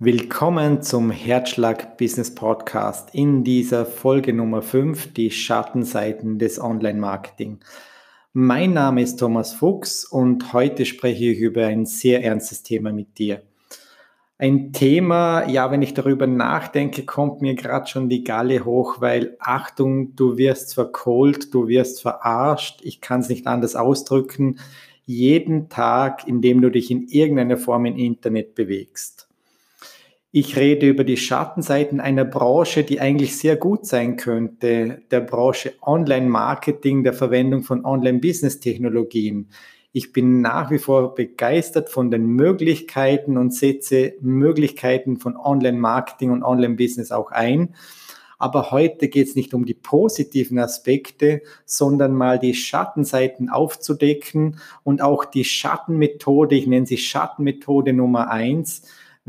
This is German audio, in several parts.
Willkommen zum Herzschlag Business Podcast in dieser Folge Nummer 5, die Schattenseiten des Online-Marketing. Mein Name ist Thomas Fuchs und heute spreche ich über ein sehr ernstes Thema mit dir. Ein Thema, ja, wenn ich darüber nachdenke, kommt mir gerade schon die Galle hoch, weil Achtung, du wirst verkohlt, du wirst verarscht, ich kann es nicht anders ausdrücken, jeden Tag, indem du dich in irgendeiner Form im Internet bewegst. Ich rede über die Schattenseiten einer Branche, die eigentlich sehr gut sein könnte, der Branche Online-Marketing, der Verwendung von Online-Business-Technologien. Ich bin nach wie vor begeistert von den Möglichkeiten und setze Möglichkeiten von Online-Marketing und Online-Business auch ein. Aber heute geht es nicht um die positiven Aspekte, sondern mal die Schattenseiten aufzudecken und auch die Schattenmethode, ich nenne sie Schattenmethode Nummer eins,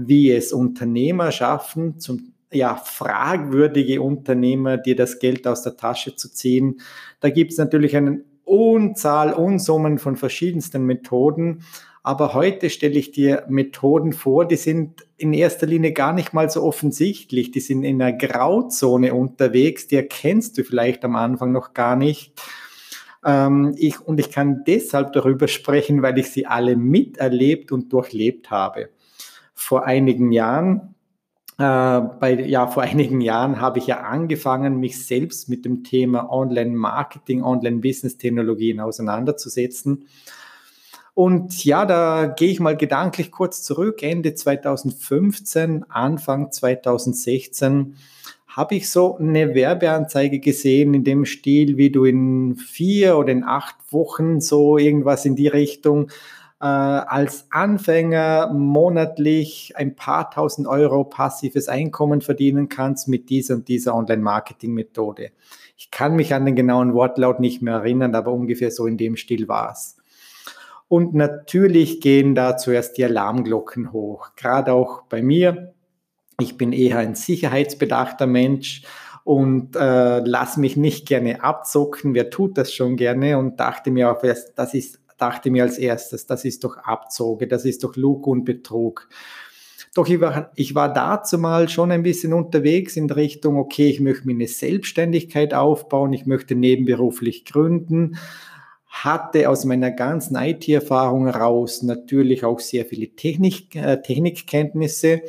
wie es Unternehmer schaffen, zum ja, fragwürdige Unternehmer, dir das Geld aus der Tasche zu ziehen. Da gibt es natürlich eine Unzahl, Unsummen von verschiedensten Methoden. Aber heute stelle ich dir Methoden vor, die sind in erster Linie gar nicht mal so offensichtlich. Die sind in einer Grauzone unterwegs, die erkennst du vielleicht am Anfang noch gar nicht. Ähm, ich, und ich kann deshalb darüber sprechen, weil ich sie alle miterlebt und durchlebt habe vor einigen Jahren. Äh, bei, ja, vor einigen Jahren habe ich ja angefangen, mich selbst mit dem Thema Online-Marketing, Online-Business-Technologien auseinanderzusetzen. Und ja, da gehe ich mal gedanklich kurz zurück. Ende 2015, Anfang 2016 habe ich so eine Werbeanzeige gesehen in dem Stil, wie du in vier oder in acht Wochen so irgendwas in die Richtung äh, als Anfänger monatlich ein paar tausend Euro passives Einkommen verdienen kannst mit dieser und dieser Online-Marketing-Methode. Ich kann mich an den genauen Wortlaut nicht mehr erinnern, aber ungefähr so in dem Stil war es. Und natürlich gehen da zuerst die Alarmglocken hoch, gerade auch bei mir. Ich bin eher ein sicherheitsbedachter Mensch und äh, lass mich nicht gerne abzocken. Wer tut das schon gerne? Und dachte mir auch, das ist dachte mir als erstes, das ist doch Abzoge, das ist doch Lug und Betrug. Doch ich war, ich war dazu mal schon ein bisschen unterwegs in Richtung, okay, ich möchte mir eine Selbstständigkeit aufbauen, ich möchte nebenberuflich gründen, hatte aus meiner ganzen IT-Erfahrung heraus natürlich auch sehr viele Technik, äh, Technikkenntnisse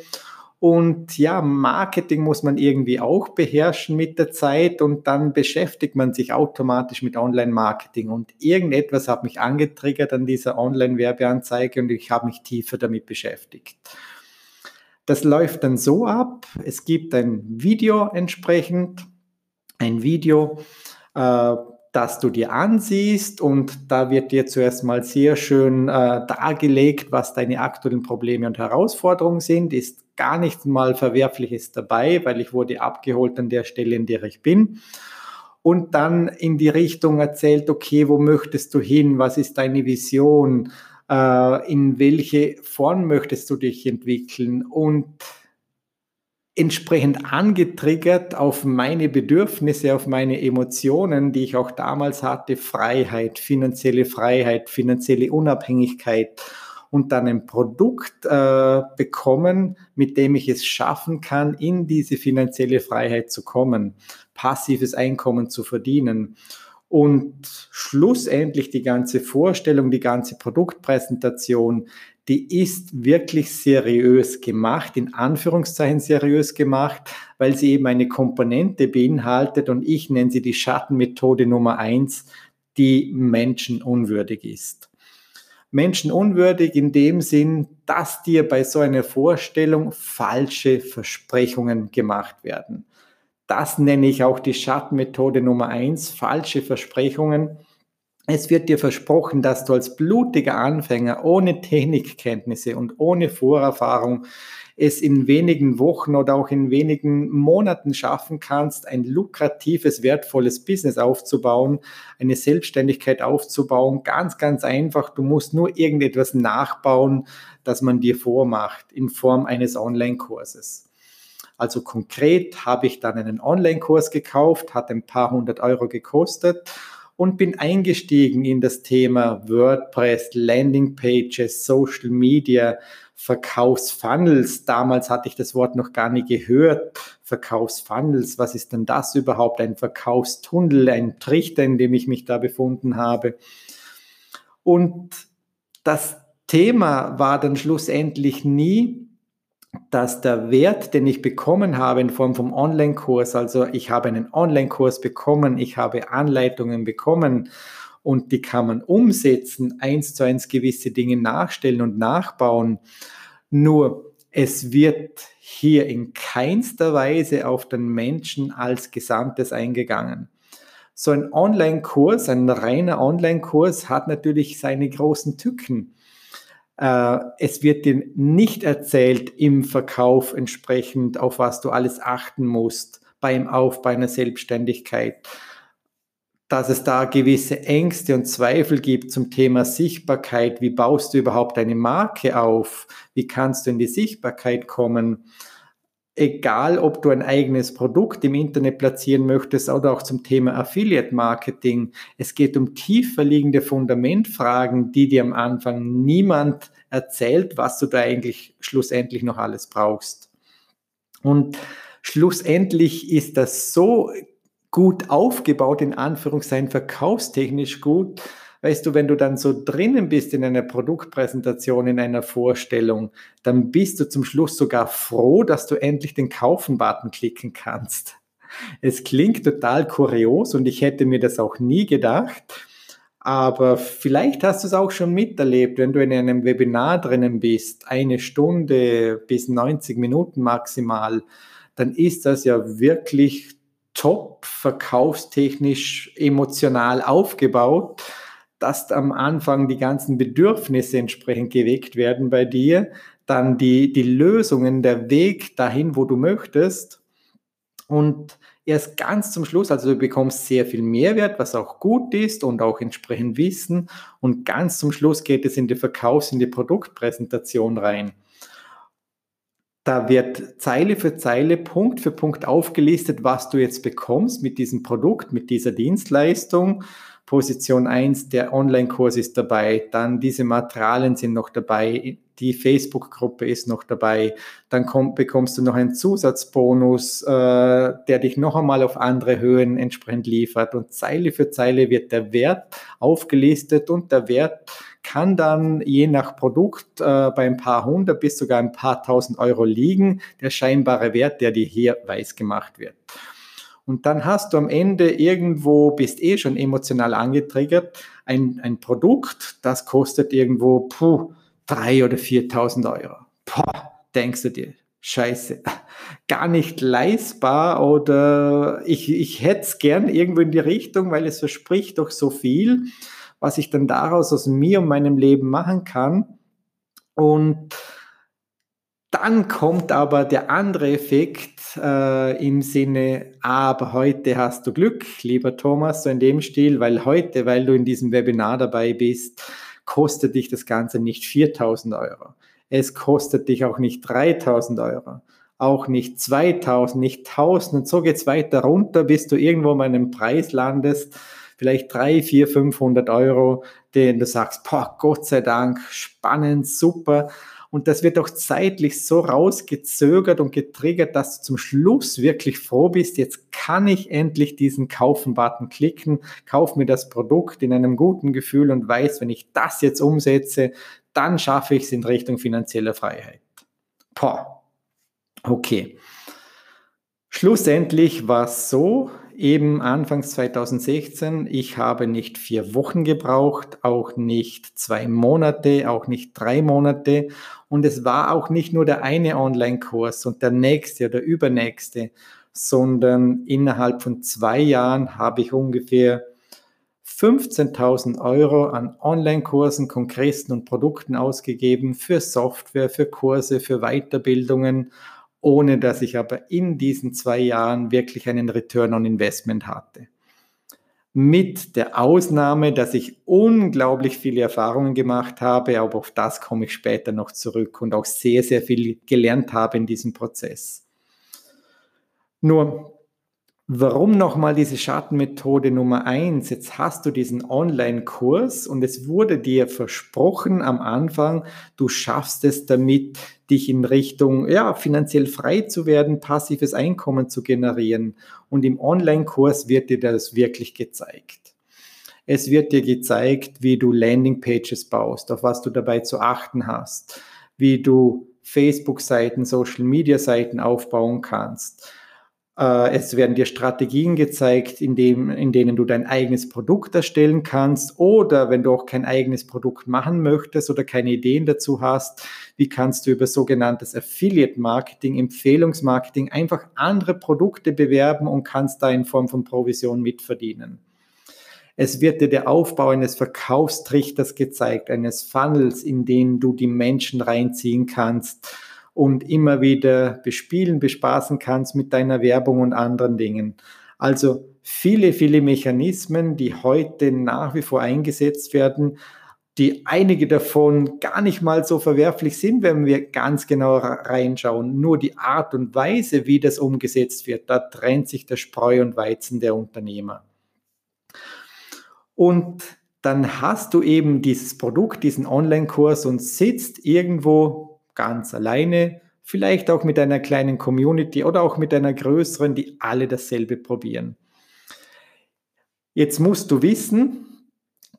und ja, Marketing muss man irgendwie auch beherrschen mit der Zeit und dann beschäftigt man sich automatisch mit Online-Marketing. Und irgendetwas hat mich angetriggert an dieser Online-Werbeanzeige und ich habe mich tiefer damit beschäftigt. Das läuft dann so ab, es gibt ein Video entsprechend, ein Video, äh, das du dir ansiehst und da wird dir zuerst mal sehr schön äh, dargelegt, was deine aktuellen Probleme und Herausforderungen sind. Ist gar nichts mal Verwerfliches dabei, weil ich wurde abgeholt an der Stelle, in der ich bin. Und dann in die Richtung erzählt, okay, wo möchtest du hin? Was ist deine Vision? Äh, in welche Form möchtest du dich entwickeln? Und entsprechend angetriggert auf meine Bedürfnisse, auf meine Emotionen, die ich auch damals hatte, Freiheit, finanzielle Freiheit, finanzielle Unabhängigkeit und dann ein Produkt äh, bekommen, mit dem ich es schaffen kann, in diese finanzielle Freiheit zu kommen, passives Einkommen zu verdienen. Und schlussendlich die ganze Vorstellung, die ganze Produktpräsentation, die ist wirklich seriös gemacht, in Anführungszeichen seriös gemacht, weil sie eben eine Komponente beinhaltet und ich nenne sie die Schattenmethode Nummer eins, die menschenunwürdig ist. Menschenunwürdig in dem Sinn, dass dir bei so einer Vorstellung falsche Versprechungen gemacht werden. Das nenne ich auch die Schattenmethode Nummer eins, falsche Versprechungen. Es wird dir versprochen, dass du als blutiger Anfänger ohne Technikkenntnisse und ohne Vorerfahrung es in wenigen Wochen oder auch in wenigen Monaten schaffen kannst, ein lukratives, wertvolles Business aufzubauen, eine Selbstständigkeit aufzubauen. Ganz, ganz einfach. Du musst nur irgendetwas nachbauen, das man dir vormacht in Form eines Online-Kurses. Also konkret habe ich dann einen Online-Kurs gekauft, hat ein paar hundert Euro gekostet und bin eingestiegen in das Thema WordPress, Landing Pages, Social Media, Verkaufsfunnels. Damals hatte ich das Wort noch gar nicht gehört. Verkaufsfunnels, was ist denn das überhaupt? Ein Verkaufstunnel, ein Trichter, in dem ich mich da befunden habe. Und das Thema war dann schlussendlich nie, dass der Wert, den ich bekommen habe in Form vom Online-Kurs, also ich habe einen Online-Kurs bekommen, ich habe Anleitungen bekommen und die kann man umsetzen, eins zu eins gewisse Dinge nachstellen und nachbauen. Nur es wird hier in keinster Weise auf den Menschen als Gesamtes eingegangen. So ein Online-Kurs, ein reiner Online-Kurs hat natürlich seine großen Tücken. Äh, es wird dir nicht erzählt im Verkauf entsprechend, auf was du alles achten musst beim Aufbau einer Selbstständigkeit dass es da gewisse Ängste und Zweifel gibt zum Thema Sichtbarkeit. Wie baust du überhaupt eine Marke auf? Wie kannst du in die Sichtbarkeit kommen? Egal, ob du ein eigenes Produkt im Internet platzieren möchtest oder auch zum Thema Affiliate Marketing. Es geht um tiefer liegende Fundamentfragen, die dir am Anfang niemand erzählt, was du da eigentlich schlussendlich noch alles brauchst. Und schlussendlich ist das so gut aufgebaut, in Anführungszeichen verkaufstechnisch gut. Weißt du, wenn du dann so drinnen bist in einer Produktpräsentation, in einer Vorstellung, dann bist du zum Schluss sogar froh, dass du endlich den Kaufen-Button klicken kannst. Es klingt total kurios und ich hätte mir das auch nie gedacht. Aber vielleicht hast du es auch schon miterlebt, wenn du in einem Webinar drinnen bist, eine Stunde bis 90 Minuten maximal, dann ist das ja wirklich top verkaufstechnisch emotional aufgebaut, dass am Anfang die ganzen Bedürfnisse entsprechend geweckt werden bei dir, dann die, die Lösungen, der Weg dahin, wo du möchtest und erst ganz zum Schluss, also du bekommst sehr viel Mehrwert, was auch gut ist und auch entsprechend Wissen und ganz zum Schluss geht es in die Verkaufs-, in die Produktpräsentation rein. Da wird Zeile für Zeile, Punkt für Punkt aufgelistet, was du jetzt bekommst mit diesem Produkt, mit dieser Dienstleistung. Position 1, der Online-Kurs ist dabei, dann diese Materialien sind noch dabei, die Facebook-Gruppe ist noch dabei, dann komm, bekommst du noch einen Zusatzbonus, äh, der dich noch einmal auf andere Höhen entsprechend liefert. Und Zeile für Zeile wird der Wert aufgelistet und der Wert kann dann je nach Produkt äh, bei ein paar hundert bis sogar ein paar tausend Euro liegen, der scheinbare Wert, der dir hier weiß gemacht wird. Und dann hast du am Ende irgendwo, bist eh schon emotional angetriggert, ein, ein Produkt, das kostet irgendwo puh, 3.000 oder 4.000 Euro. Boah, denkst du dir, scheiße, gar nicht leistbar oder ich, ich hätte es gern irgendwo in die Richtung, weil es verspricht doch so viel was ich dann daraus aus mir und meinem Leben machen kann. Und dann kommt aber der andere Effekt äh, im Sinne, aber heute hast du Glück, lieber Thomas, so in dem Stil, weil heute, weil du in diesem Webinar dabei bist, kostet dich das Ganze nicht 4000 Euro. Es kostet dich auch nicht 3000 Euro, auch nicht 2000, nicht 1000 und so geht es weiter runter, bis du irgendwo mal einen Preis landest, vielleicht drei, vier, 500 Euro, den du sagst, boah, Gott sei Dank, spannend, super. Und das wird auch zeitlich so rausgezögert und getriggert, dass du zum Schluss wirklich froh bist, jetzt kann ich endlich diesen Kaufen-Button klicken, kauf mir das Produkt in einem guten Gefühl und weiß, wenn ich das jetzt umsetze, dann schaffe ich es in Richtung finanzieller Freiheit. Boah, okay. Schlussendlich war es so, eben anfangs 2016, ich habe nicht vier Wochen gebraucht, auch nicht zwei Monate, auch nicht drei Monate. Und es war auch nicht nur der eine Online-Kurs und der nächste oder übernächste, sondern innerhalb von zwei Jahren habe ich ungefähr 15.000 Euro an Online-Kursen, Kongressen und Produkten ausgegeben für Software, für Kurse, für Weiterbildungen ohne dass ich aber in diesen zwei Jahren wirklich einen Return on Investment hatte. Mit der Ausnahme, dass ich unglaublich viele Erfahrungen gemacht habe, aber auf das komme ich später noch zurück und auch sehr, sehr viel gelernt habe in diesem Prozess. Nur, Warum nochmal diese Schattenmethode Nummer eins? Jetzt hast du diesen Online-Kurs und es wurde dir versprochen am Anfang, du schaffst es damit, dich in Richtung, ja, finanziell frei zu werden, passives Einkommen zu generieren. Und im Online-Kurs wird dir das wirklich gezeigt. Es wird dir gezeigt, wie du Landing-Pages baust, auf was du dabei zu achten hast, wie du Facebook-Seiten, Social-Media-Seiten aufbauen kannst es werden dir Strategien gezeigt, in, dem, in denen du dein eigenes Produkt erstellen kannst oder wenn du auch kein eigenes Produkt machen möchtest oder keine Ideen dazu hast, wie kannst du über sogenanntes Affiliate Marketing, Empfehlungsmarketing einfach andere Produkte bewerben und kannst da in Form von Provision mitverdienen. Es wird dir der Aufbau eines Verkaufstrichters gezeigt, eines Funnels, in den du die Menschen reinziehen kannst und immer wieder bespielen, bespaßen kannst mit deiner Werbung und anderen Dingen. Also viele, viele Mechanismen, die heute nach wie vor eingesetzt werden, die einige davon gar nicht mal so verwerflich sind, wenn wir ganz genau reinschauen. Nur die Art und Weise, wie das umgesetzt wird, da trennt sich der Spreu und Weizen der Unternehmer. Und dann hast du eben dieses Produkt, diesen Online-Kurs und sitzt irgendwo ganz alleine, vielleicht auch mit einer kleinen Community oder auch mit einer größeren, die alle dasselbe probieren. Jetzt musst du wissen,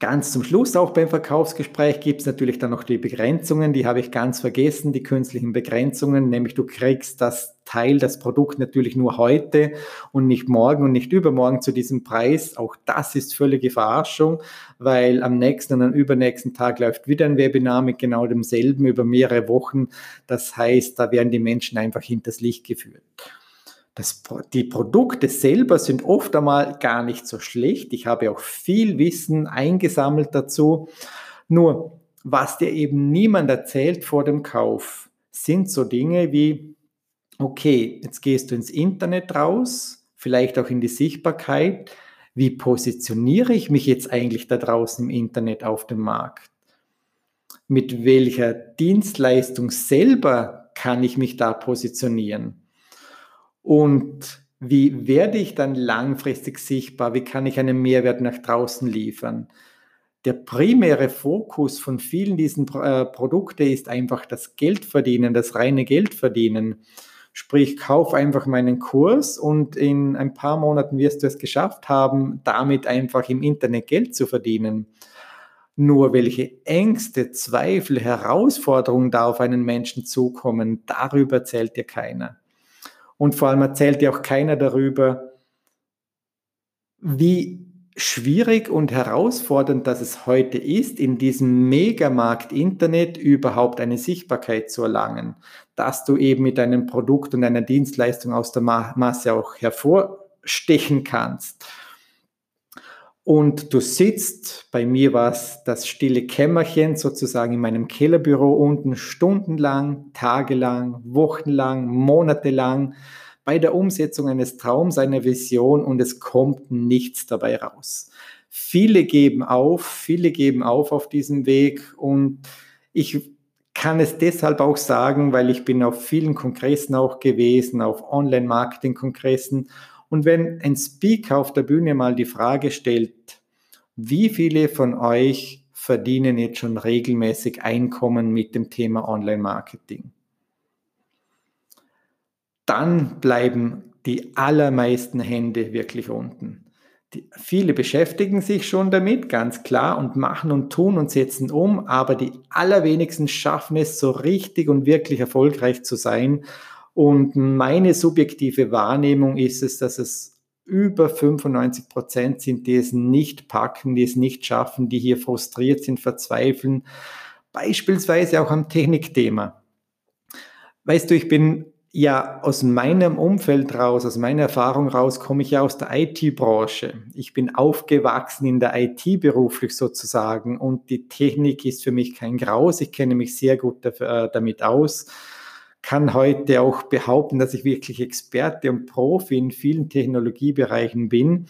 Ganz zum Schluss, auch beim Verkaufsgespräch, gibt es natürlich dann noch die Begrenzungen, die habe ich ganz vergessen, die künstlichen Begrenzungen, nämlich du kriegst das Teil, das Produkt natürlich nur heute und nicht morgen und nicht übermorgen zu diesem Preis. Auch das ist völlige Verarschung, weil am nächsten und am übernächsten Tag läuft wieder ein Webinar mit genau demselben über mehrere Wochen. Das heißt, da werden die Menschen einfach hinters Licht geführt. Das, die Produkte selber sind oft einmal gar nicht so schlecht. Ich habe auch viel Wissen eingesammelt dazu. Nur, was dir eben niemand erzählt vor dem Kauf, sind so Dinge wie, okay, jetzt gehst du ins Internet raus, vielleicht auch in die Sichtbarkeit. Wie positioniere ich mich jetzt eigentlich da draußen im Internet auf dem Markt? Mit welcher Dienstleistung selber kann ich mich da positionieren? Und wie werde ich dann langfristig sichtbar? Wie kann ich einen Mehrwert nach draußen liefern? Der primäre Fokus von vielen diesen äh, Produkten ist einfach das Geldverdienen, das reine Geldverdienen. Sprich, kauf einfach meinen Kurs und in ein paar Monaten wirst du es geschafft haben, damit einfach im Internet Geld zu verdienen. Nur welche Ängste, Zweifel, Herausforderungen da auf einen Menschen zukommen, darüber erzählt dir keiner. Und vor allem erzählt ja auch keiner darüber, wie schwierig und herausfordernd das es heute ist, in diesem Megamarkt Internet überhaupt eine Sichtbarkeit zu erlangen, dass du eben mit deinem Produkt und einer Dienstleistung aus der Masse auch hervorstechen kannst und du sitzt, bei mir war es das stille Kämmerchen sozusagen in meinem Kellerbüro unten stundenlang, tagelang, wochenlang, monatelang bei der Umsetzung eines Traums, einer Vision und es kommt nichts dabei raus. Viele geben auf, viele geben auf auf diesem Weg und ich kann es deshalb auch sagen, weil ich bin auf vielen Kongressen auch gewesen, auf Online-Marketing-Kongressen und wenn ein Speaker auf der Bühne mal die Frage stellt, wie viele von euch verdienen jetzt schon regelmäßig Einkommen mit dem Thema Online-Marketing? Dann bleiben die allermeisten Hände wirklich unten. Die, viele beschäftigen sich schon damit, ganz klar, und machen und tun und setzen um, aber die allerwenigsten schaffen es so richtig und wirklich erfolgreich zu sein und meine subjektive Wahrnehmung ist es, dass es über 95 Prozent sind, die es nicht packen, die es nicht schaffen, die hier frustriert sind, verzweifeln. Beispielsweise auch am Technikthema. Weißt du, ich bin ja aus meinem Umfeld raus, aus meiner Erfahrung raus, komme ich ja aus der IT-Branche. Ich bin aufgewachsen in der IT beruflich sozusagen und die Technik ist für mich kein Graus. Ich kenne mich sehr gut äh, damit aus kann heute auch behaupten, dass ich wirklich Experte und Profi in vielen Technologiebereichen bin.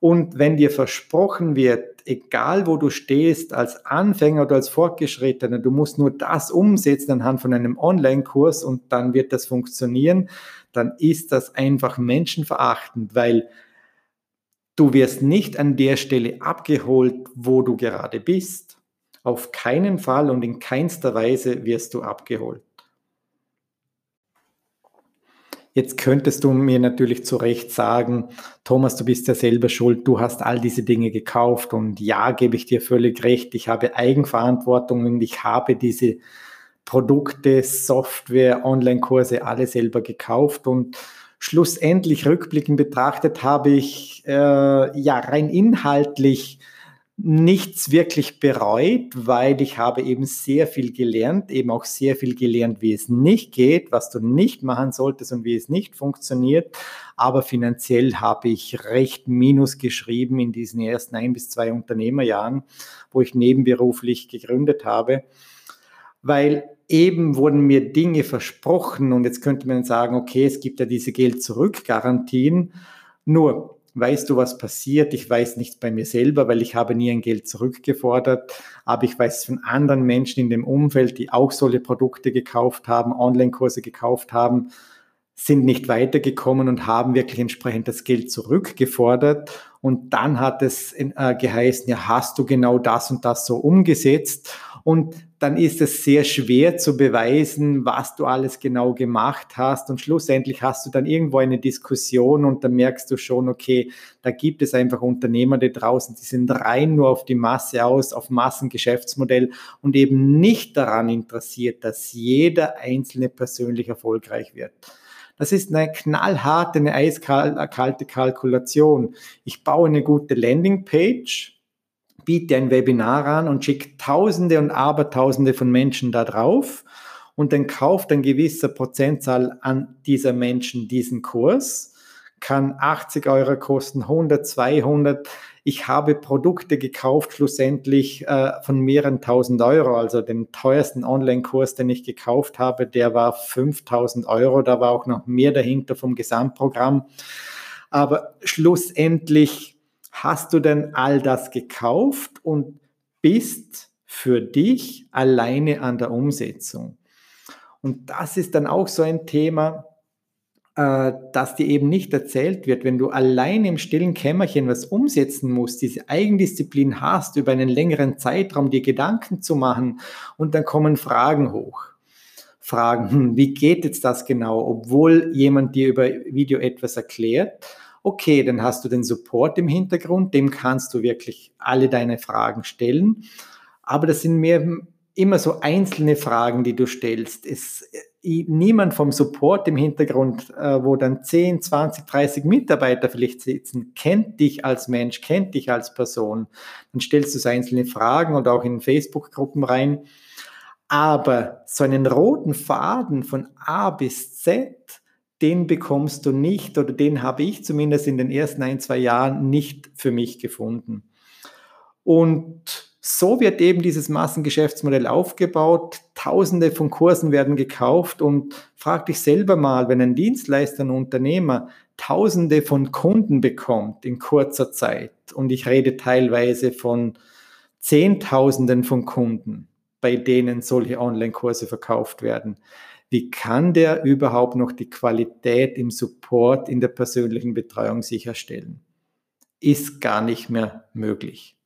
Und wenn dir versprochen wird, egal wo du stehst, als Anfänger oder als Fortgeschrittener, du musst nur das umsetzen anhand von einem Online-Kurs und dann wird das funktionieren, dann ist das einfach menschenverachtend, weil du wirst nicht an der Stelle abgeholt, wo du gerade bist. Auf keinen Fall und in keinster Weise wirst du abgeholt. Jetzt könntest du mir natürlich zu Recht sagen, Thomas, du bist ja selber schuld, du hast all diese Dinge gekauft und ja, gebe ich dir völlig recht, ich habe Eigenverantwortung und ich habe diese Produkte, Software, Online-Kurse alle selber gekauft und schlussendlich rückblickend betrachtet habe ich äh, ja rein inhaltlich nichts wirklich bereut, weil ich habe eben sehr viel gelernt, eben auch sehr viel gelernt, wie es nicht geht, was du nicht machen solltest und wie es nicht funktioniert. Aber finanziell habe ich recht Minus geschrieben in diesen ersten ein bis zwei Unternehmerjahren, wo ich nebenberuflich gegründet habe, weil eben wurden mir Dinge versprochen und jetzt könnte man sagen, okay, es gibt ja diese Geld-Zurück-Garantien. Nur weißt du, was passiert? Ich weiß nichts bei mir selber, weil ich habe nie ein Geld zurückgefordert, aber ich weiß von anderen Menschen in dem Umfeld, die auch solche Produkte gekauft haben, Online-Kurse gekauft haben, sind nicht weitergekommen und haben wirklich entsprechend das Geld zurückgefordert. Und dann hat es äh, geheißen, ja, hast du genau das und das so umgesetzt? Und dann ist es sehr schwer zu beweisen, was du alles genau gemacht hast. Und schlussendlich hast du dann irgendwo eine Diskussion und dann merkst du schon, okay, da gibt es einfach Unternehmer da draußen, die sind rein nur auf die Masse aus, auf Massengeschäftsmodell und eben nicht daran interessiert, dass jeder Einzelne persönlich erfolgreich wird. Das ist eine knallharte, eine eiskalte Kalkulation. Ich baue eine gute Landingpage, biete ein Webinar an und schicke Tausende und Abertausende von Menschen da drauf und dann kauft ein gewisser Prozentzahl an dieser Menschen diesen Kurs, kann 80 Euro kosten, 100, 200. Ich habe Produkte gekauft, schlussendlich äh, von mehreren tausend Euro. Also den teuersten Online-Kurs, den ich gekauft habe, der war 5000 Euro. Da war auch noch mehr dahinter vom Gesamtprogramm. Aber schlussendlich hast du denn all das gekauft und bist für dich alleine an der Umsetzung? Und das ist dann auch so ein Thema, äh, das dir eben nicht erzählt wird, wenn du allein im stillen Kämmerchen was umsetzen musst, diese Eigendisziplin hast, über einen längeren Zeitraum dir Gedanken zu machen und dann kommen Fragen hoch. Fragen, hm, wie geht jetzt das genau, obwohl jemand dir über Video etwas erklärt Okay, dann hast du den Support im Hintergrund, dem kannst du wirklich alle deine Fragen stellen. Aber das sind mehr immer so einzelne Fragen, die du stellst. Es, niemand vom Support im Hintergrund, äh, wo dann 10, 20, 30 Mitarbeiter vielleicht sitzen, kennt dich als Mensch, kennt dich als Person. Dann stellst du so einzelne Fragen und auch in Facebook-Gruppen rein. Aber so einen roten Faden von A bis Z, den bekommst du nicht oder den habe ich zumindest in den ersten ein, zwei Jahren nicht für mich gefunden. Und so wird eben dieses Massengeschäftsmodell aufgebaut. Tausende von Kursen werden gekauft und frag dich selber mal, wenn ein Dienstleister, ein Unternehmer Tausende von Kunden bekommt in kurzer Zeit und ich rede teilweise von Zehntausenden von Kunden, bei denen solche Online-Kurse verkauft werden wie kann der überhaupt noch die Qualität im Support, in der persönlichen Betreuung sicherstellen? Ist gar nicht mehr möglich.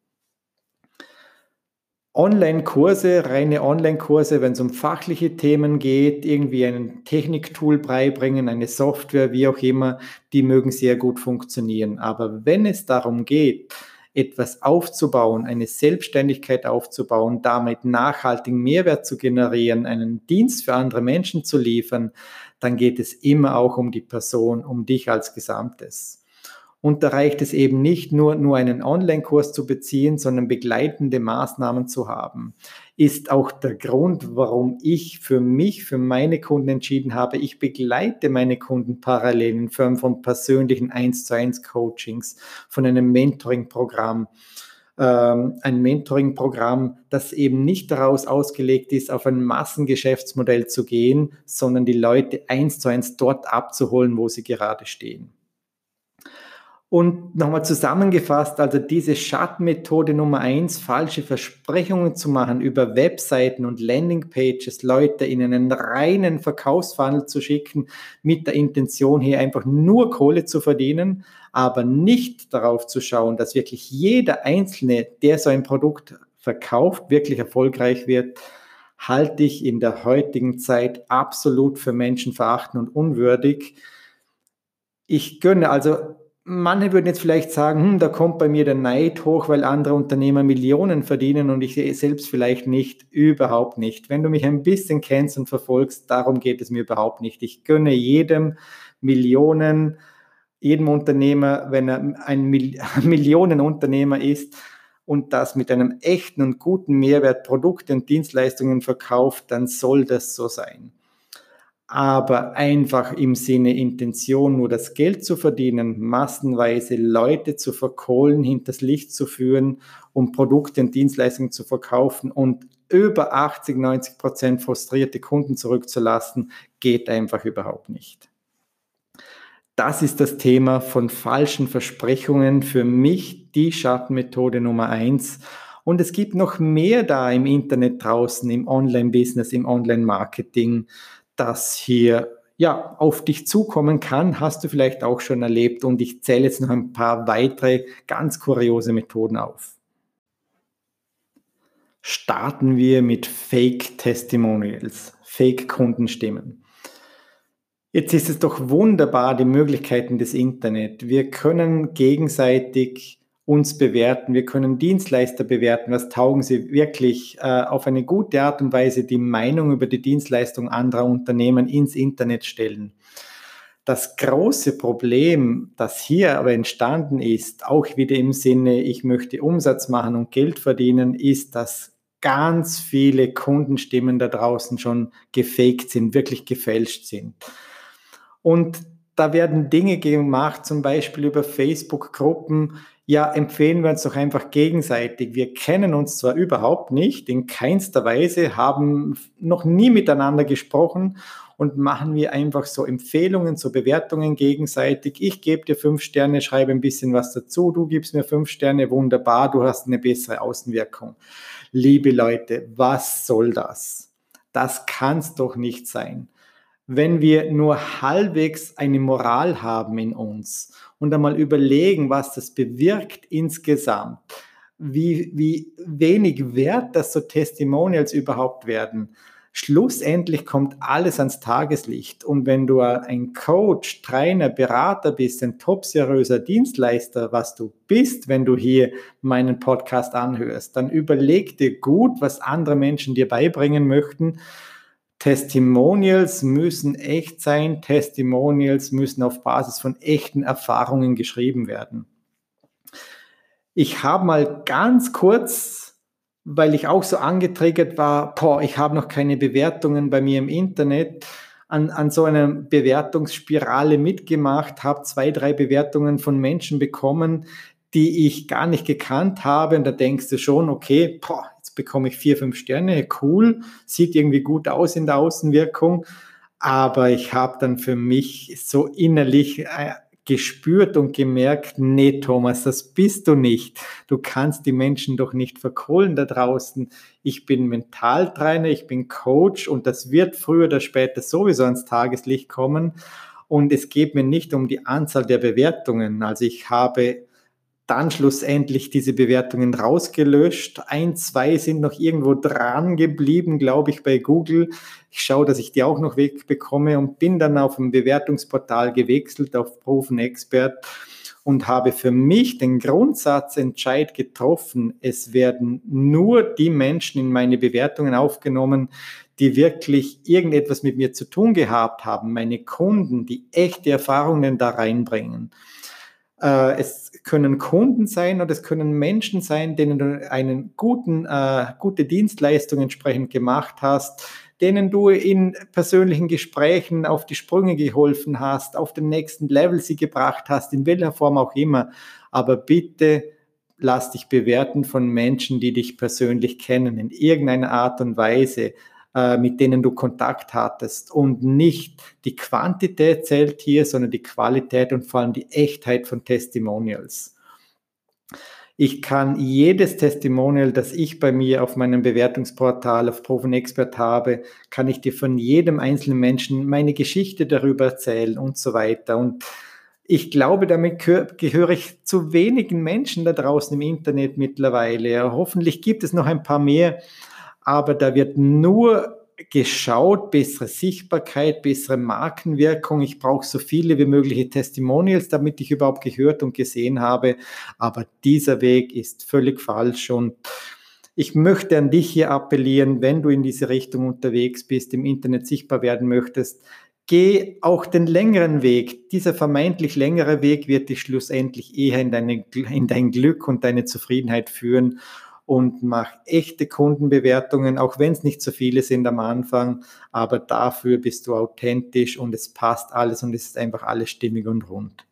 Online-Kurse, reine Online-Kurse, wenn es um fachliche Themen geht, irgendwie ein Techniktool beibringen, eine Software, wie auch immer, die mögen sehr gut funktionieren. Aber wenn es darum geht, etwas aufzubauen, eine Selbstständigkeit aufzubauen, damit nachhaltigen Mehrwert zu generieren, einen Dienst für andere Menschen zu liefern, dann geht es immer auch um die Person, um dich als Gesamtes. Und da reicht es eben nicht nur, nur einen Online-Kurs zu beziehen, sondern begleitende Maßnahmen zu haben. Ist auch der Grund, warum ich für mich, für meine Kunden entschieden habe, ich begleite meine Kunden parallel in Form von persönlichen 1 zu 1 Coachings, von einem Mentoring-Programm. Ähm, ein Mentoring-Programm, das eben nicht daraus ausgelegt ist, auf ein Massengeschäftsmodell zu gehen, sondern die Leute eins zu eins dort abzuholen, wo sie gerade stehen. Und nochmal zusammengefasst, also diese Schattenmethode Nummer eins, falsche Versprechungen zu machen über Webseiten und Landingpages, Leute in einen reinen Verkaufsfunnel zu schicken, mit der Intention hier einfach nur Kohle zu verdienen, aber nicht darauf zu schauen, dass wirklich jeder Einzelne, der so ein Produkt verkauft, wirklich erfolgreich wird, halte ich in der heutigen Zeit absolut für menschenverachtend und unwürdig. Ich gönne also Manche würden jetzt vielleicht sagen, hm, da kommt bei mir der Neid hoch, weil andere Unternehmer Millionen verdienen und ich selbst vielleicht nicht, überhaupt nicht. Wenn du mich ein bisschen kennst und verfolgst, darum geht es mir überhaupt nicht. Ich gönne jedem Millionen, jedem Unternehmer, wenn er ein Millionenunternehmer ist und das mit einem echten und guten Mehrwert Produkte und Dienstleistungen verkauft, dann soll das so sein aber einfach im Sinne Intention nur das Geld zu verdienen, massenweise Leute zu verkohlen, hinters Licht zu führen, um Produkte und Dienstleistungen zu verkaufen und über 80, 90 Prozent frustrierte Kunden zurückzulassen, geht einfach überhaupt nicht. Das ist das Thema von falschen Versprechungen. Für mich die Schattenmethode Nummer eins. Und es gibt noch mehr da im Internet draußen, im Online-Business, im Online-Marketing das hier ja, auf dich zukommen kann, hast du vielleicht auch schon erlebt. Und ich zähle jetzt noch ein paar weitere ganz kuriose Methoden auf. Starten wir mit Fake Testimonials, Fake Kundenstimmen. Jetzt ist es doch wunderbar, die Möglichkeiten des Internet. Wir können gegenseitig uns bewerten, wir können Dienstleister bewerten, was taugen sie wirklich äh, auf eine gute Art und Weise die Meinung über die Dienstleistung anderer Unternehmen ins Internet stellen. Das große Problem, das hier aber entstanden ist, auch wieder im Sinne, ich möchte Umsatz machen und Geld verdienen, ist, dass ganz viele Kundenstimmen da draußen schon gefaked sind, wirklich gefälscht sind. Und da werden Dinge gemacht, zum Beispiel über Facebook-Gruppen, ja, empfehlen wir uns doch einfach gegenseitig. Wir kennen uns zwar überhaupt nicht, in keinster Weise, haben noch nie miteinander gesprochen und machen wir einfach so Empfehlungen, so Bewertungen gegenseitig. Ich gebe dir fünf Sterne, schreibe ein bisschen was dazu, du gibst mir fünf Sterne, wunderbar, du hast eine bessere Außenwirkung. Liebe Leute, was soll das? Das kann es doch nicht sein wenn wir nur halbwegs eine Moral haben in uns und einmal überlegen, was das bewirkt insgesamt, wie, wie wenig wert das so Testimonials überhaupt werden. Schlussendlich kommt alles ans Tageslicht. Und wenn du ein Coach, Trainer, Berater bist, ein top seriöser Dienstleister, was du bist, wenn du hier meinen Podcast anhörst, dann überleg dir gut, was andere Menschen dir beibringen möchten Testimonials müssen echt sein, Testimonials müssen auf Basis von echten Erfahrungen geschrieben werden. Ich habe mal ganz kurz, weil ich auch so angetriggert war, boah, ich habe noch keine Bewertungen bei mir im Internet, an, an so einer Bewertungsspirale mitgemacht, habe zwei, drei Bewertungen von Menschen bekommen, die ich gar nicht gekannt habe. Und da denkst du schon, okay, boah, bekomme ich vier, fünf Sterne, cool, sieht irgendwie gut aus in der Außenwirkung, aber ich habe dann für mich so innerlich äh, gespürt und gemerkt, nee, Thomas, das bist du nicht. Du kannst die Menschen doch nicht verkohlen da draußen. Ich bin Mentaltrainer, ich bin Coach und das wird früher oder später sowieso ans Tageslicht kommen. Und es geht mir nicht um die Anzahl der Bewertungen. Also ich habe dann schlussendlich diese Bewertungen rausgelöscht. Ein, zwei sind noch irgendwo dran geblieben, glaube ich, bei Google. Ich schaue, dass ich die auch noch wegbekomme und bin dann auf ein Bewertungsportal gewechselt, auf Proven Expert und habe für mich den Grundsatzentscheid getroffen. Es werden nur die Menschen in meine Bewertungen aufgenommen, die wirklich irgendetwas mit mir zu tun gehabt haben, meine Kunden, die echte Erfahrungen da reinbringen. Äh, es können Kunden sein oder es können Menschen sein, denen du guten, äh, gute Dienstleistung entsprechend gemacht hast, denen du in persönlichen Gesprächen auf die Sprünge geholfen hast, auf den nächsten Level sie gebracht hast, in welcher Form auch immer. Aber bitte lass dich bewerten von Menschen, die dich persönlich kennen, in irgendeiner Art und Weise. Äh, mit denen du Kontakt hattest. Und nicht die Quantität zählt hier, sondern die Qualität und vor allem die Echtheit von Testimonials. Ich kann jedes Testimonial, das ich bei mir auf meinem Bewertungsportal auf Proven Expert habe, kann ich dir von jedem einzelnen Menschen meine Geschichte darüber erzählen und so weiter. Und ich glaube, damit gehöre ich zu wenigen Menschen da draußen im Internet mittlerweile. Hoffentlich gibt es noch ein paar mehr, aber da wird nur geschaut, bessere Sichtbarkeit, bessere Markenwirkung. Ich brauche so viele wie mögliche Testimonials, damit ich überhaupt gehört und gesehen habe. Aber dieser Weg ist völlig falsch und ich möchte an dich hier appellieren, wenn du in diese Richtung unterwegs bist, im Internet sichtbar werden möchtest, geh auch den längeren Weg. Dieser vermeintlich längere Weg wird dich schlussendlich eher in, deine, in dein Glück und deine Zufriedenheit führen und mach echte Kundenbewertungen, auch wenn es nicht so viele sind am Anfang, aber dafür bist du authentisch und es passt alles und es ist einfach alles stimmig und rund.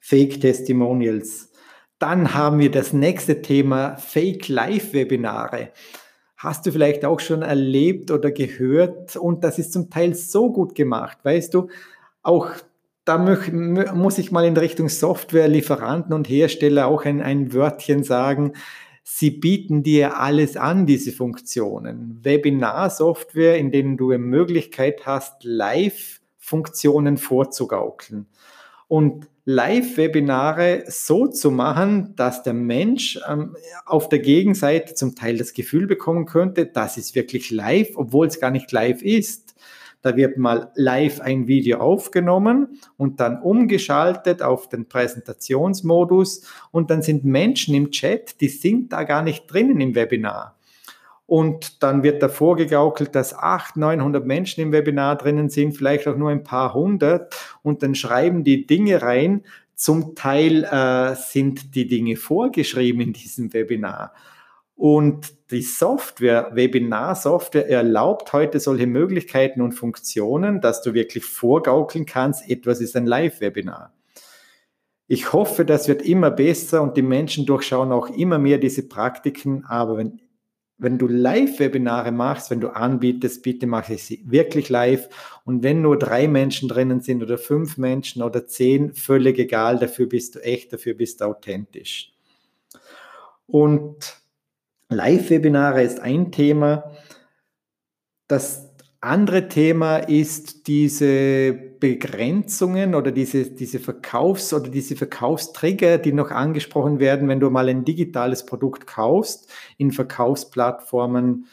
Fake Testimonials. Dann haben wir das nächste Thema Fake Live-Webinare. Hast du vielleicht auch schon erlebt oder gehört und das ist zum Teil so gut gemacht, weißt du, auch da muss ich mal in Richtung Softwarelieferanten und Hersteller auch ein, ein Wörtchen sagen sie bieten dir alles an, diese Funktionen. Webinar-Software, in denen du eine Möglichkeit hast, Live-Funktionen vorzugaukeln. Und Live-Webinare so zu machen, dass der Mensch ähm, auf der Gegenseite zum Teil das Gefühl bekommen könnte, das ist wirklich live, obwohl es gar nicht live ist. Da wird mal live ein Video aufgenommen und dann umgeschaltet auf den Präsentationsmodus und dann sind Menschen im Chat, die sind da gar nicht drinnen im Webinar. Und dann wird davor gegaukelt, dass 800, 900 Menschen im Webinar drinnen sind, vielleicht auch nur ein paar hundert. Und dann schreiben die Dinge rein. Zum Teil äh, sind die Dinge vorgeschrieben in diesem Webinar. Und die Software, Webinar-Software erlaubt heute solche Möglichkeiten und Funktionen, dass du wirklich vorgaukeln kannst, etwas ist ein Live-Webinar. Ich hoffe, das wird immer besser und die Menschen durchschauen auch immer mehr diese Praktiken. Aber wenn, wenn du Live-Webinare machst, wenn du anbietest, bitte mache sie wirklich live. Und wenn nur drei Menschen drinnen sind oder fünf Menschen oder zehn, völlig egal, dafür bist du echt, dafür bist du authentisch. Und Live-Webinare ist ein Thema. Das andere Thema ist diese Begrenzungen oder diese, diese Verkaufs- oder diese Verkaufstrigger, die noch angesprochen werden, wenn du mal ein digitales Produkt kaufst in Verkaufsplattformen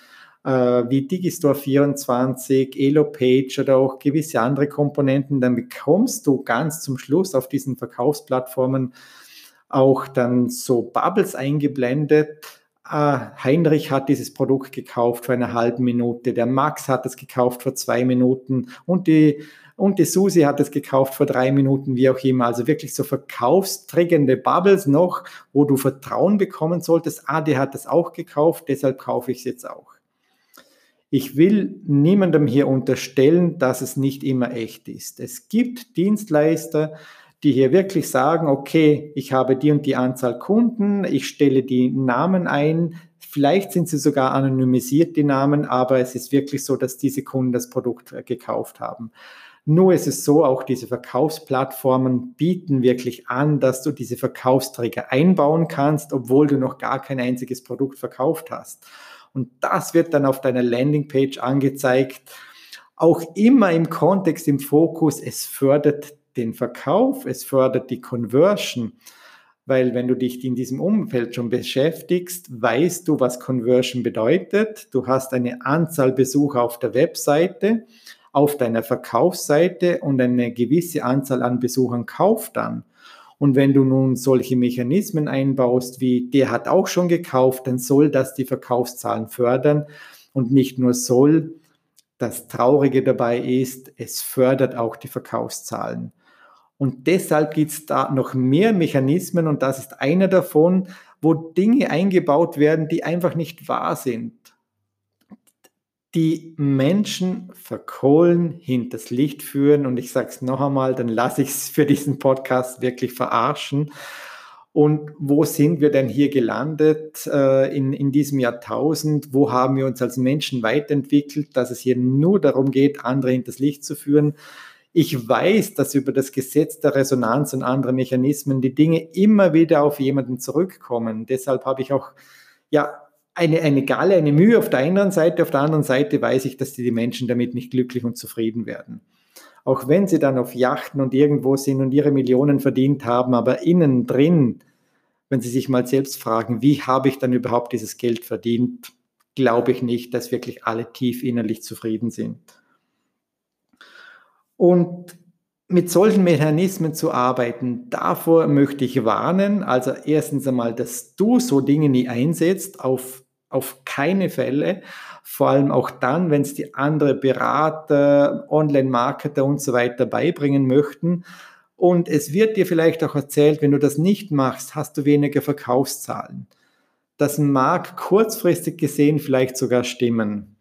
äh, wie Digistore 24, Elopage oder auch gewisse andere Komponenten, dann bekommst du ganz zum Schluss auf diesen Verkaufsplattformen auch dann so Bubbles eingeblendet, Heinrich hat dieses Produkt gekauft vor einer halben Minute, der Max hat es gekauft vor zwei Minuten und die, und die Susi hat es gekauft vor drei Minuten, wie auch immer. Also wirklich so verkaufstriggende Bubbles noch, wo du Vertrauen bekommen solltest. Ah, der hat es auch gekauft, deshalb kaufe ich es jetzt auch. Ich will niemandem hier unterstellen, dass es nicht immer echt ist. Es gibt Dienstleister, die hier wirklich sagen, okay, ich habe die und die Anzahl Kunden, ich stelle die Namen ein, vielleicht sind sie sogar anonymisiert, die Namen, aber es ist wirklich so, dass diese Kunden das Produkt äh, gekauft haben. Nur ist es so, auch diese Verkaufsplattformen bieten wirklich an, dass du diese Verkaufsträger einbauen kannst, obwohl du noch gar kein einziges Produkt verkauft hast. Und das wird dann auf deiner Landingpage angezeigt. Auch immer im Kontext, im Fokus, es fördert den Verkauf, es fördert die Conversion, weil wenn du dich in diesem Umfeld schon beschäftigst, weißt du, was Conversion bedeutet. Du hast eine Anzahl Besucher auf der Webseite, auf deiner Verkaufsseite und eine gewisse Anzahl an Besuchern kauft dann. Und wenn du nun solche Mechanismen einbaust, wie der hat auch schon gekauft, dann soll das die Verkaufszahlen fördern und nicht nur soll. Das Traurige dabei ist, es fördert auch die Verkaufszahlen. Und deshalb gibt es da noch mehr Mechanismen und das ist einer davon, wo Dinge eingebaut werden, die einfach nicht wahr sind. Die Menschen verkohlen, hinters Licht führen und ich sage es noch einmal, dann lasse ich es für diesen Podcast wirklich verarschen. Und wo sind wir denn hier gelandet äh, in, in diesem Jahrtausend? Wo haben wir uns als Menschen weiterentwickelt, dass es hier nur darum geht, andere hinters Licht zu führen? Ich weiß, dass über das Gesetz der Resonanz und andere Mechanismen die Dinge immer wieder auf jemanden zurückkommen. Deshalb habe ich auch ja eine, eine Galle, eine Mühe auf der einen Seite, auf der anderen Seite weiß ich, dass die, die Menschen damit nicht glücklich und zufrieden werden. Auch wenn sie dann auf Yachten und irgendwo sind und ihre Millionen verdient haben, aber innen drin, wenn sie sich mal selbst fragen, wie habe ich dann überhaupt dieses Geld verdient, glaube ich nicht, dass wirklich alle tief innerlich zufrieden sind. Und mit solchen Mechanismen zu arbeiten, davor möchte ich warnen. Also erstens einmal, dass du so Dinge nie einsetzt, auf, auf keine Fälle. Vor allem auch dann, wenn es die andere Berater, Online-Marketer und so weiter beibringen möchten. Und es wird dir vielleicht auch erzählt, wenn du das nicht machst, hast du weniger Verkaufszahlen. Das mag kurzfristig gesehen vielleicht sogar stimmen.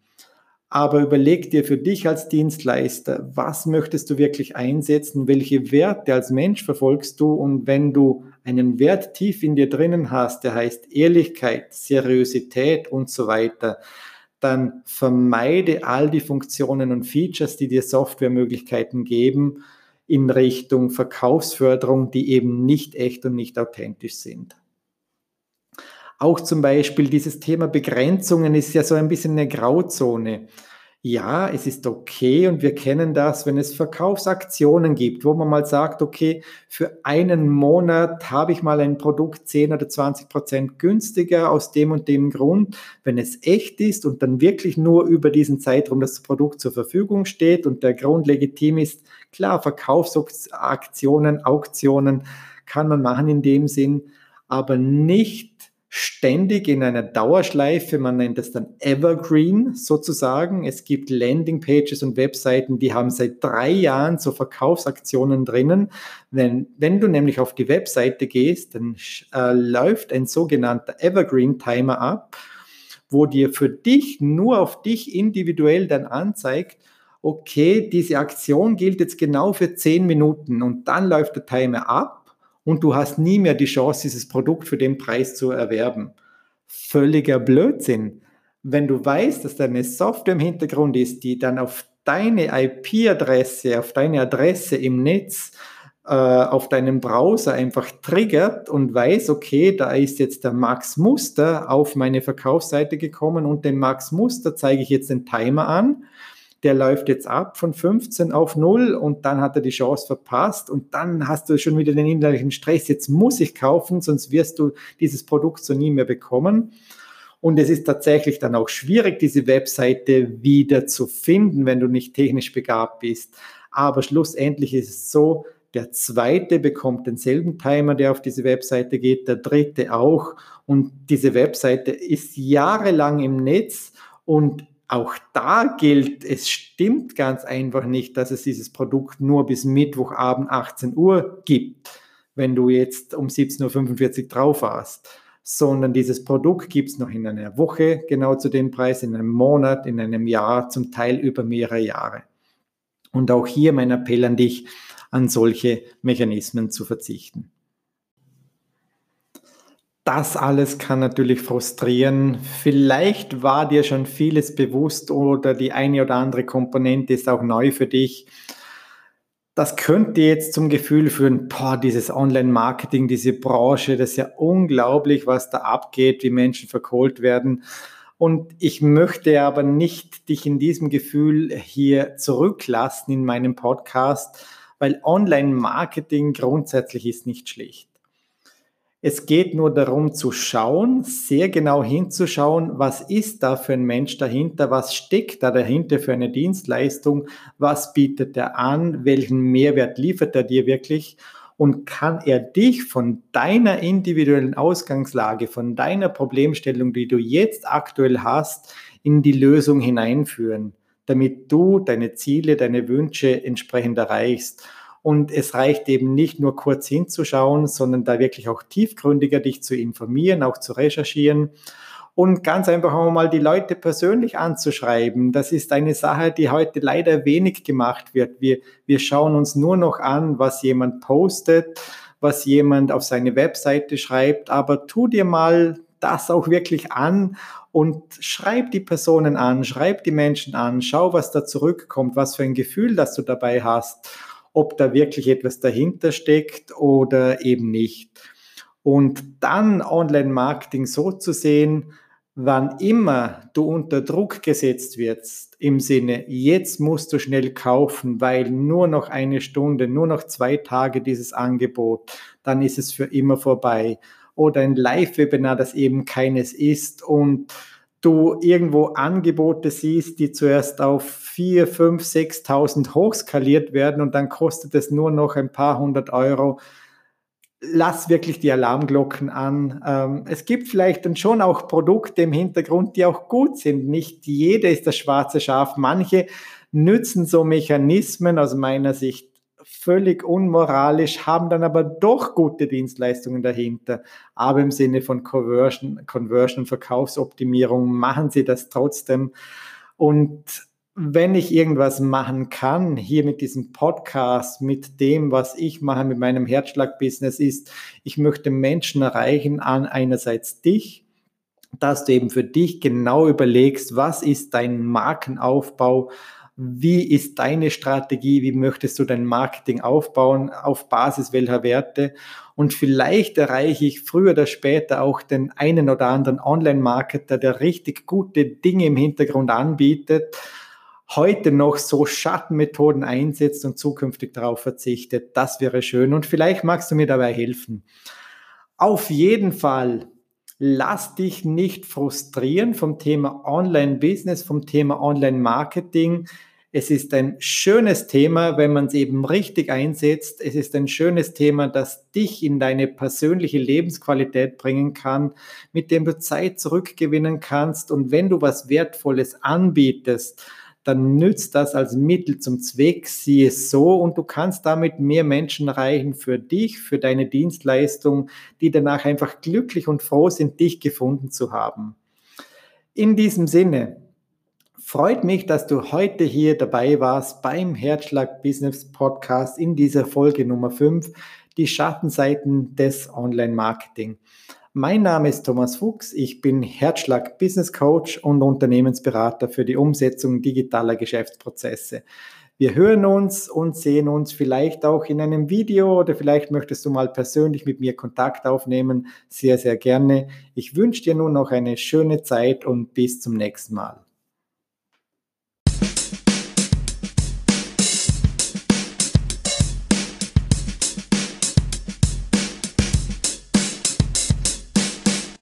Aber überleg dir für dich als Dienstleister, was möchtest du wirklich einsetzen, welche Werte als Mensch verfolgst du und wenn du einen Wert tief in dir drinnen hast, der heißt Ehrlichkeit, Seriosität und so weiter, dann vermeide all die Funktionen und Features, die dir Softwaremöglichkeiten geben, in Richtung Verkaufsförderung, die eben nicht echt und nicht authentisch sind. Auch zum Beispiel dieses Thema Begrenzungen ist ja so ein bisschen eine Grauzone. Ja, es ist okay und wir kennen das, wenn es Verkaufsaktionen gibt, wo man mal sagt, okay, für einen Monat habe ich mal ein Produkt 10 oder 20 Prozent günstiger aus dem und dem Grund, wenn es echt ist und dann wirklich nur über diesen Zeitraum das Produkt zur Verfügung steht und der Grund legitim ist. Klar, Verkaufsaktionen, Auktionen kann man machen in dem Sinn, aber nicht ständig in einer Dauerschleife, man nennt das dann Evergreen sozusagen. Es gibt Landingpages und Webseiten, die haben seit drei Jahren so Verkaufsaktionen drinnen. Wenn, wenn du nämlich auf die Webseite gehst, dann äh, läuft ein sogenannter Evergreen Timer ab, wo dir für dich nur auf dich individuell dann anzeigt, okay, diese Aktion gilt jetzt genau für zehn Minuten und dann läuft der Timer ab und du hast nie mehr die Chance, dieses Produkt für den Preis zu erwerben. Völliger Blödsinn. Wenn du weißt, dass deine Software im Hintergrund ist, die dann auf deine IP-Adresse, auf deine Adresse im Netz, äh, auf deinem Browser einfach triggert und weiß, okay, da ist jetzt der Max Muster auf meine Verkaufsseite gekommen und dem Max Muster zeige ich jetzt den Timer an der läuft jetzt ab von 15 auf 0 und dann hat er die Chance verpasst und dann hast du schon wieder den innerlichen Stress, jetzt muss ich kaufen, sonst wirst du dieses Produkt so nie mehr bekommen. Und es ist tatsächlich dann auch schwierig, diese Webseite wieder zu finden, wenn du nicht technisch begabt bist. Aber schlussendlich ist es so, der zweite bekommt denselben Timer, der auf diese Webseite geht, der dritte auch. Und diese Webseite ist jahrelang im Netz und auch da gilt, es stimmt ganz einfach nicht, dass es dieses Produkt nur bis Mittwochabend 18 Uhr gibt, wenn du jetzt um 17.45 Uhr drauf hast, sondern dieses Produkt gibt es noch in einer Woche genau zu dem Preis, in einem Monat, in einem Jahr, zum Teil über mehrere Jahre. Und auch hier mein Appell an dich, an solche Mechanismen zu verzichten. Das alles kann natürlich frustrieren. Vielleicht war dir schon vieles bewusst oder die eine oder andere Komponente ist auch neu für dich. Das könnte jetzt zum Gefühl führen, boah, dieses Online-Marketing, diese Branche, das ist ja unglaublich, was da abgeht, wie Menschen verkohlt werden. Und ich möchte aber nicht dich in diesem Gefühl hier zurücklassen in meinem Podcast, weil Online-Marketing grundsätzlich ist nicht schlecht. Es geht nur darum zu schauen, sehr genau hinzuschauen, was ist da für ein Mensch dahinter, was steckt da dahinter für eine Dienstleistung, was bietet er an, welchen Mehrwert liefert er dir wirklich und kann er dich von deiner individuellen Ausgangslage, von deiner Problemstellung, die du jetzt aktuell hast, in die Lösung hineinführen, damit du deine Ziele, deine Wünsche entsprechend erreichst. Und es reicht eben nicht nur kurz hinzuschauen, sondern da wirklich auch tiefgründiger dich zu informieren, auch zu recherchieren und ganz einfach auch mal die Leute persönlich anzuschreiben. Das ist eine Sache, die heute leider wenig gemacht wird. Wir, wir schauen uns nur noch an, was jemand postet, was jemand auf seine Webseite schreibt, aber tu dir mal das auch wirklich an und schreib die Personen an, schreib die Menschen an, schau, was da zurückkommt, was für ein Gefühl, das du dabei hast, ob da wirklich etwas dahinter steckt oder eben nicht. Und dann Online-Marketing so zu sehen, wann immer du unter Druck gesetzt wirst, im Sinne, jetzt musst du schnell kaufen, weil nur noch eine Stunde, nur noch zwei Tage dieses Angebot, dann ist es für immer vorbei oder ein Live-Webinar, das eben keines ist und du irgendwo Angebote siehst, die zuerst auf 4, 5, 6.000 hochskaliert werden und dann kostet es nur noch ein paar hundert Euro. Lass wirklich die Alarmglocken an. Ähm, es gibt vielleicht dann schon auch Produkte im Hintergrund, die auch gut sind. Nicht jeder ist das schwarze Schaf. Manche nützen so Mechanismen aus meiner Sicht völlig unmoralisch, haben dann aber doch gute Dienstleistungen dahinter. Aber im Sinne von Conversion, Conversion, Verkaufsoptimierung machen sie das trotzdem. Und wenn ich irgendwas machen kann, hier mit diesem Podcast, mit dem, was ich mache, mit meinem Herzschlag-Business, ist, ich möchte Menschen erreichen an einerseits dich, dass du eben für dich genau überlegst, was ist dein Markenaufbau, wie ist deine Strategie? Wie möchtest du dein Marketing aufbauen? Auf Basis welcher Werte? Und vielleicht erreiche ich früher oder später auch den einen oder anderen Online-Marketer, der richtig gute Dinge im Hintergrund anbietet, heute noch so Schattenmethoden einsetzt und zukünftig darauf verzichtet. Das wäre schön. Und vielleicht magst du mir dabei helfen. Auf jeden Fall lass dich nicht frustrieren vom Thema Online-Business, vom Thema Online-Marketing. Es ist ein schönes Thema, wenn man es eben richtig einsetzt. Es ist ein schönes Thema, das dich in deine persönliche Lebensqualität bringen kann, mit dem du Zeit zurückgewinnen kannst. Und wenn du was Wertvolles anbietest, dann nützt das als Mittel zum Zweck, sieh es so und du kannst damit mehr Menschen erreichen für dich, für deine Dienstleistung, die danach einfach glücklich und froh sind, dich gefunden zu haben. In diesem Sinne, freut mich, dass du heute hier dabei warst beim Herzschlag Business Podcast in dieser Folge Nummer 5, die Schattenseiten des Online-Marketing. Mein Name ist Thomas Fuchs. Ich bin Herzschlag Business Coach und Unternehmensberater für die Umsetzung digitaler Geschäftsprozesse. Wir hören uns und sehen uns vielleicht auch in einem Video oder vielleicht möchtest du mal persönlich mit mir Kontakt aufnehmen. Sehr, sehr gerne. Ich wünsche dir nun noch eine schöne Zeit und bis zum nächsten Mal.